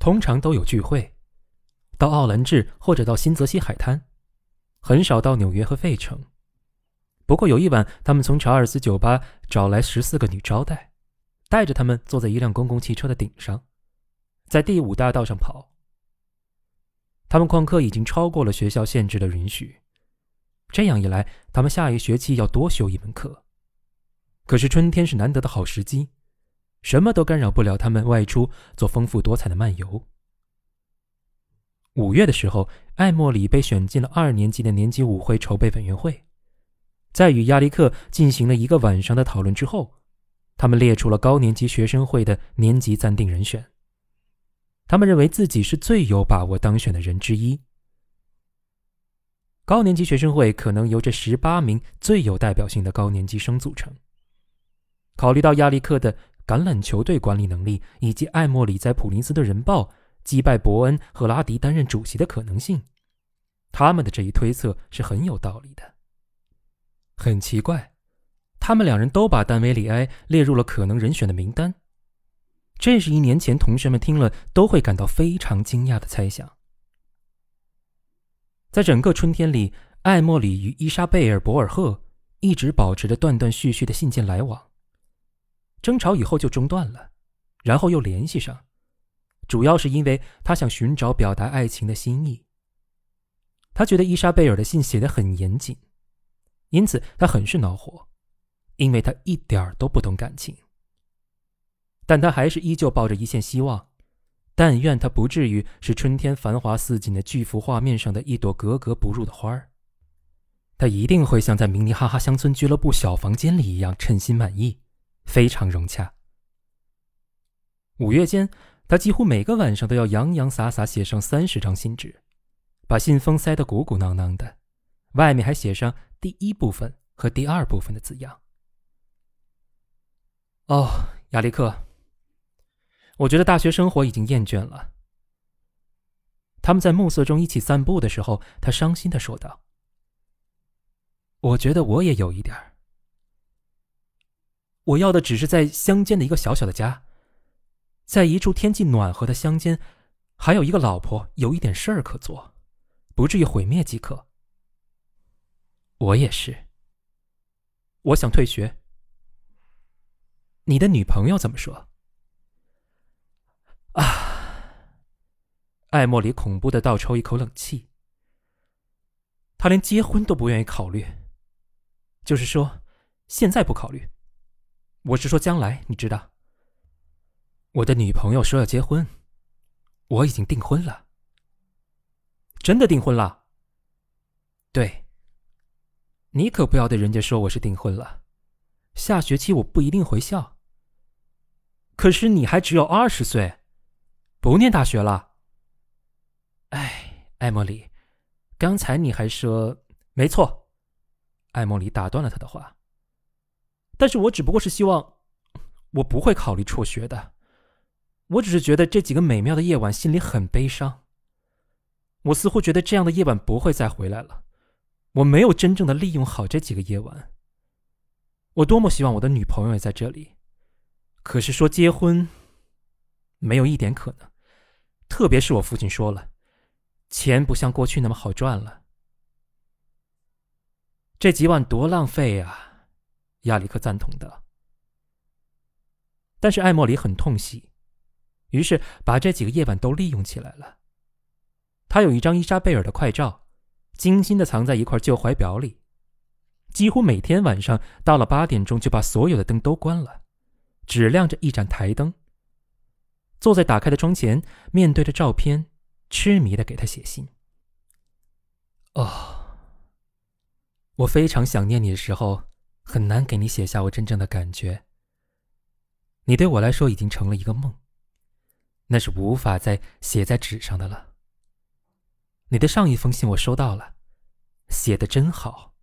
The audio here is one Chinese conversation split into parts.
通常都有聚会，到奥兰治或者到新泽西海滩，很少到纽约和费城。不过有一晚，他们从查尔斯酒吧找来十四个女招待，带着他们坐在一辆公共汽车的顶上，在第五大道上跑。他们旷课已经超过了学校限制的允许，这样一来，他们下一学期要多修一门课。可是春天是难得的好时机，什么都干扰不了他们外出做丰富多彩的漫游。五月的时候，艾莫里被选进了二年级的年级舞会筹备委员会，在与亚历克进行了一个晚上的讨论之后，他们列出了高年级学生会的年级暂定人选。他们认为自己是最有把握当选的人之一。高年级学生会可能由这十八名最有代表性的高年级生组成。考虑到亚历克的橄榄球队管理能力，以及艾莫里在普林斯顿人报击败伯恩和拉迪担任主席的可能性，他们的这一推测是很有道理的。很奇怪，他们两人都把丹维里埃列入了可能人选的名单。这是一年前同学们听了都会感到非常惊讶的猜想。在整个春天里，艾莫里与伊莎贝尔·博尔赫一直保持着断断续续的信件来往。争吵以后就中断了，然后又联系上，主要是因为他想寻找表达爱情的心意。他觉得伊莎贝尔的信写得很严谨，因此他很是恼火，因为他一点儿都不懂感情。但他还是依旧抱着一线希望，但愿他不至于是春天繁华似锦的巨幅画面上的一朵格格不入的花儿。他一定会像在明尼哈哈乡村俱乐部小房间里一样称心满意。非常融洽。五月间，他几乎每个晚上都要洋洋洒洒写上三十张信纸，把信封塞得鼓鼓囊囊的，外面还写上第一部分和第二部分的字样。哦，亚历克，我觉得大学生活已经厌倦了。他们在暮色中一起散步的时候，他伤心的说道：“我觉得我也有一点儿。”我要的只是在乡间的一个小小的家，在一处天气暖和的乡间，还有一个老婆，有一点事儿可做，不至于毁灭即可。我也是。我想退学。你的女朋友怎么说？啊！艾莫里恐怖的倒抽一口冷气。他连结婚都不愿意考虑，就是说，现在不考虑。我是说将来，你知道。我的女朋友说要结婚，我已经订婚了。真的订婚了？对。你可不要对人家说我是订婚了。下学期我不一定回校。可是你还只有二十岁，不念大学了。哎，艾莫里，刚才你还说没错。艾莫里打断了他的话。但是我只不过是希望，我不会考虑辍学的。我只是觉得这几个美妙的夜晚心里很悲伤。我似乎觉得这样的夜晚不会再回来了。我没有真正的利用好这几个夜晚。我多么希望我的女朋友也在这里，可是说结婚，没有一点可能。特别是我父亲说了，钱不像过去那么好赚了。这几晚多浪费呀！亚历克赞同的，但是艾莫里很痛惜，于是把这几个夜晚都利用起来了。他有一张伊莎贝尔的快照，精心的藏在一块旧怀表里。几乎每天晚上到了八点钟，就把所有的灯都关了，只亮着一盏台灯。坐在打开的窗前，面对着照片，痴迷的给他写信。哦，我非常想念你的时候。很难给你写下我真正的感觉。你对我来说已经成了一个梦，那是无法再写在纸上的了。你的上一封信我收到了，写的真好。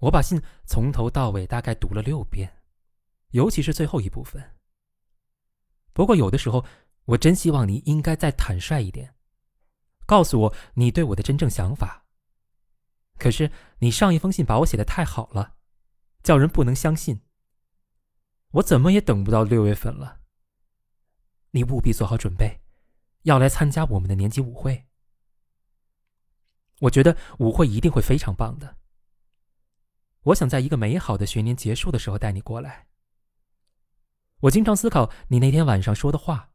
我把信从头到尾大概读了六遍，尤其是最后一部分。不过有的时候，我真希望你应该再坦率一点，告诉我你对我的真正想法。可是你上一封信把我写的太好了，叫人不能相信。我怎么也等不到六月份了。你务必做好准备，要来参加我们的年级舞会。我觉得舞会一定会非常棒的。我想在一个美好的学年结束的时候带你过来。我经常思考你那天晚上说的话，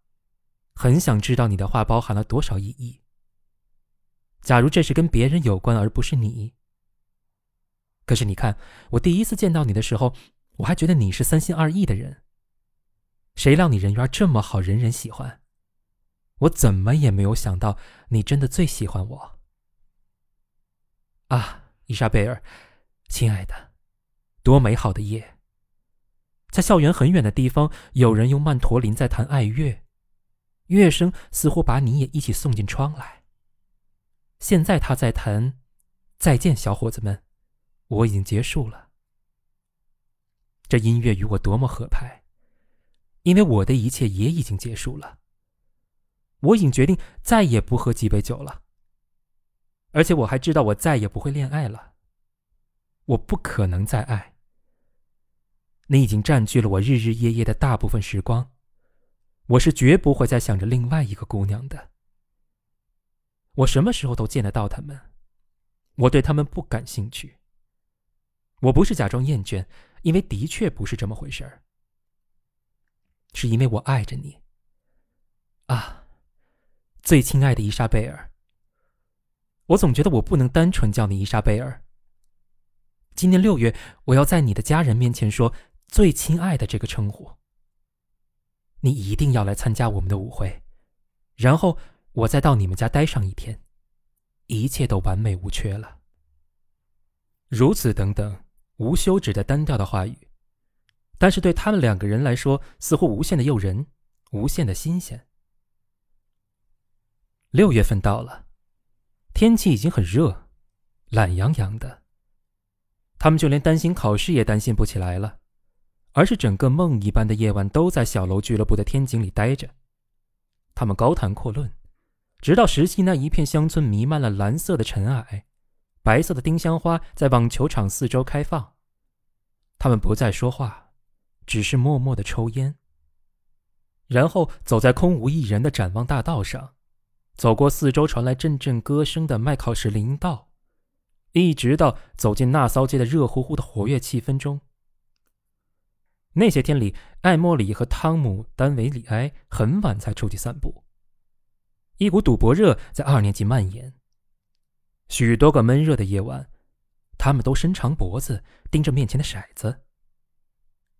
很想知道你的话包含了多少意义。假如这是跟别人有关而不是你，可是你看，我第一次见到你的时候，我还觉得你是三心二意的人。谁让你人缘这么好，人人喜欢？我怎么也没有想到，你真的最喜欢我。啊，伊莎贝尔，亲爱的，多美好的夜！在校园很远的地方，有人用曼陀林在弹爱乐，乐声似乎把你也一起送进窗来。现在他在弹《再见，小伙子们》，我已经结束了。这音乐与我多么合拍，因为我的一切也已经结束了。我已经决定再也不喝几杯酒了。而且我还知道，我再也不会恋爱了。我不可能再爱。你已经占据了我日日夜夜的大部分时光，我是绝不会再想着另外一个姑娘的。我什么时候都见得到他们，我对他们不感兴趣。我不是假装厌倦，因为的确不是这么回事儿，是因为我爱着你。啊，最亲爱的伊莎贝尔。我总觉得我不能单纯叫你伊莎贝尔。今年六月，我要在你的家人面前说“最亲爱的”这个称呼。你一定要来参加我们的舞会，然后我再到你们家待上一天，一切都完美无缺了。如此等等，无休止的单调的话语，但是对他们两个人来说，似乎无限的诱人，无限的新鲜。六月份到了。天气已经很热，懒洋洋的。他们就连担心考试也担心不起来了，而是整个梦一般的夜晚都在小楼俱乐部的天井里待着。他们高谈阔论，直到石溪那一片乡村弥漫了蓝色的尘埃，白色的丁香花在网球场四周开放。他们不再说话，只是默默的抽烟，然后走在空无一人的展望大道上。走过四周传来阵阵歌声的麦考什林道，一直到走进那骚街的热乎乎的活跃气氛中。那些天里，艾莫里和汤姆·丹维里埃很晚才出去散步。一股赌博热在二年级蔓延。许多个闷热的夜晚，他们都伸长脖子盯着面前的骰子，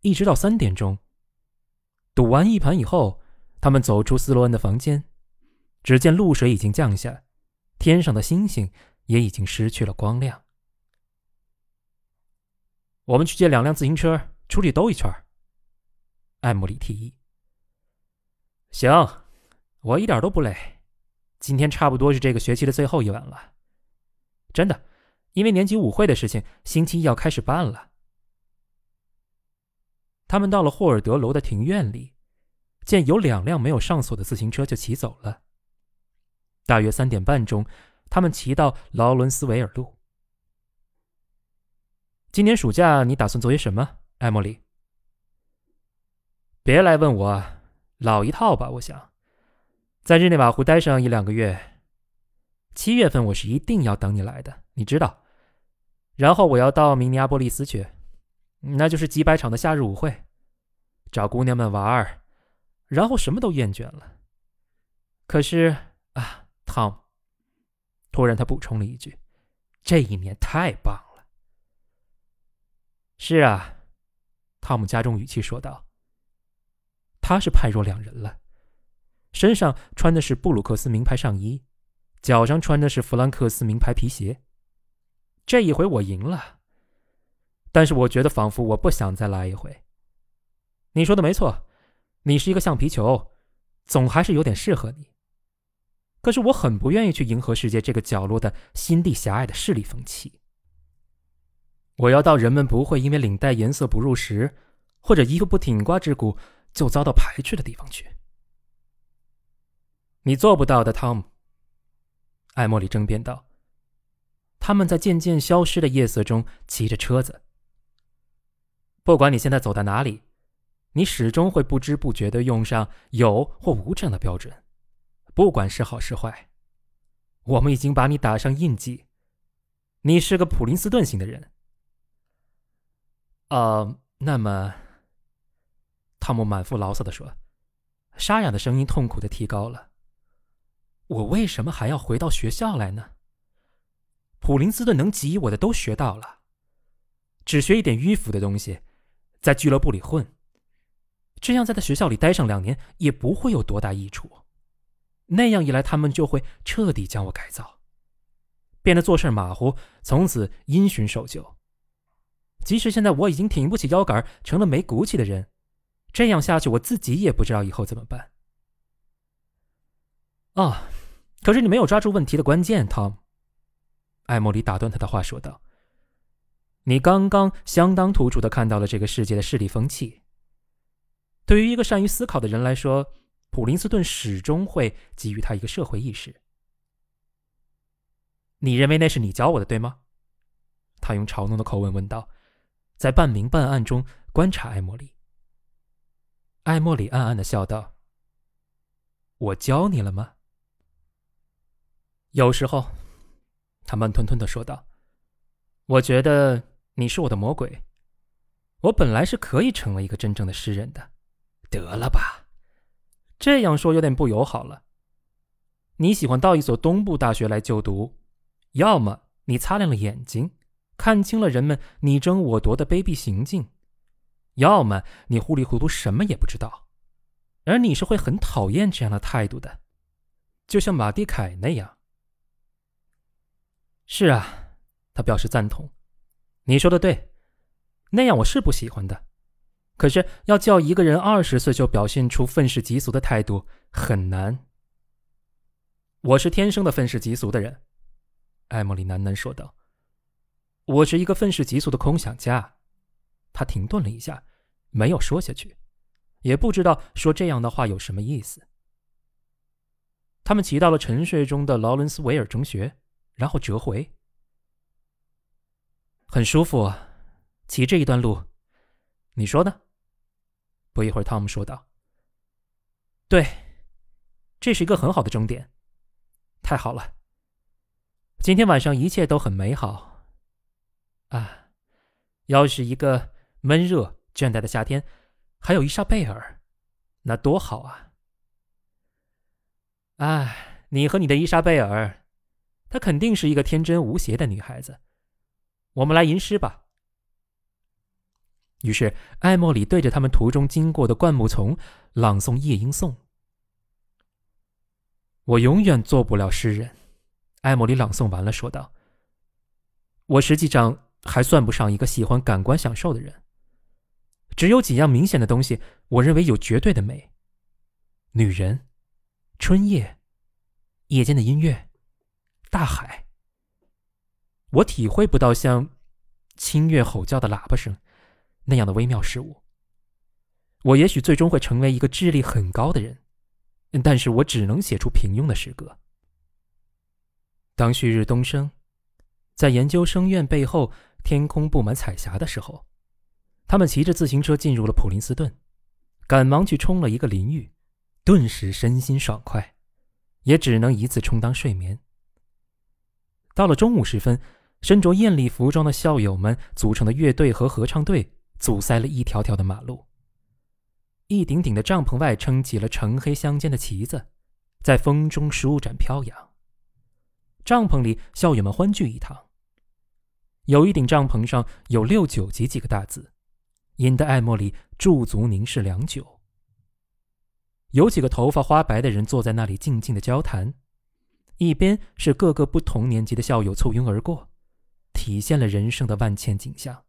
一直到三点钟。赌完一盘以后，他们走出斯洛恩的房间。只见露水已经降下，天上的星星也已经失去了光亮。我们去借两辆自行车出去兜一圈。艾莫里提议。行，我一点都不累。今天差不多是这个学期的最后一晚了。真的，因为年级舞会的事情，星期一要开始办了。他们到了霍尔德楼的庭院里，见有两辆没有上锁的自行车，就骑走了。大约三点半钟，他们骑到劳伦斯维尔路。今年暑假你打算做些什么，艾莫里？别来问我，老一套吧。我想在日内瓦湖待上一两个月。七月份我是一定要等你来的，你知道。然后我要到明尼阿波利斯去，那就是几百场的夏日舞会，找姑娘们玩儿，然后什么都厌倦了。可是啊。汤，突然他补充了一句：“这一年太棒了。”是啊，汤姆加重语气说道：“他是判若两人了，身上穿的是布鲁克斯名牌上衣，脚上穿的是弗兰克斯名牌皮鞋。这一回我赢了，但是我觉得仿佛我不想再来一回。你说的没错，你是一个橡皮球，总还是有点适合你。”可是我很不愿意去迎合世界这个角落的心地狭隘的势力风气。我要到人们不会因为领带颜色不入时，或者衣服不挺刮之故就遭到排斥的地方去。你做不到的，汤姆。艾莫里争辩道。他们在渐渐消失的夜色中骑着车子。不管你现在走到哪里，你始终会不知不觉的用上有或无这样的标准。不管是好是坏，我们已经把你打上印记。你是个普林斯顿型的人。呃，那么，汤姆满腹牢骚的说，沙哑的声音痛苦的提高了。我为什么还要回到学校来呢？普林斯顿能给予我的都学到了，只学一点迂腐的东西，在俱乐部里混。这样，在他学校里待上两年也不会有多大益处。那样一来，他们就会彻底将我改造，变得做事马虎，从此因循守旧。即使现在我已经挺不起腰杆，成了没骨气的人，这样下去，我自己也不知道以后怎么办。啊！可是你没有抓住问题的关键，Tom。艾莫里打断他的话说道：“你刚刚相当突出的看到了这个世界的势力风气。对于一个善于思考的人来说，普林斯顿始终会给予他一个社会意识。你认为那是你教我的，对吗？”他用嘲弄的口吻问道，在半明半暗中观察艾莫里。艾莫里暗暗的笑道：“我教你了吗？”有时候，他慢吞吞的说道：“我觉得你是我的魔鬼。我本来是可以成为一个真正的诗人的。得了吧，这样说有点不友好了。你喜欢到一所东部大学来就读，要么你擦亮了眼睛，看清了人们你争我夺的卑鄙行径，要么你糊里糊涂什么也不知道。而你是会很讨厌这样的态度的，就像马蒂凯那样。”是啊，他表示赞同。你说的对，那样我是不喜欢的。可是要叫一个人二十岁就表现出愤世嫉俗的态度很难。我是天生的愤世嫉俗的人，艾莫里喃喃说道。我是一个愤世嫉俗的空想家。他停顿了一下，没有说下去，也不知道说这样的话有什么意思。他们骑到了沉睡中的劳伦斯维尔中学。然后折回，很舒服，骑这一段路，你说呢？不一会儿，汤姆说道：“对，这是一个很好的终点，太好了。今天晚上一切都很美好。啊，要是一个闷热倦怠的夏天，还有伊莎贝尔，那多好啊！哎，你和你的伊莎贝尔。”她肯定是一个天真无邪的女孩子。我们来吟诗吧。于是，艾莫里对着他们途中经过的灌木丛朗诵《夜莺颂》。我永远做不了诗人，艾莫里朗诵完了，说道：“我实际上还算不上一个喜欢感官享受的人。只有几样明显的东西，我认为有绝对的美：女人、春夜、夜间的音乐。”大海，我体会不到像清越吼叫的喇叭声那样的微妙事物。我也许最终会成为一个智力很高的人，但是我只能写出平庸的诗歌。当旭日东升，在研究生院背后天空布满彩霞的时候，他们骑着自行车进入了普林斯顿，赶忙去冲了一个淋浴，顿时身心爽快，也只能以此充当睡眠。到了中午时分，身着艳丽服装的校友们组成的乐队和合唱队阻塞了一条条的马路。一顶顶的帐篷外撑起了橙黑相间的旗子，在风中舒展飘扬。帐篷里，校友们欢聚一堂。有一顶帐篷上有“六九级”几个大字，引得艾莫里驻足凝视良久。有几个头发花白的人坐在那里静静的交谈。一边是各个不同年级的校友簇拥而过，体现了人生的万千景象。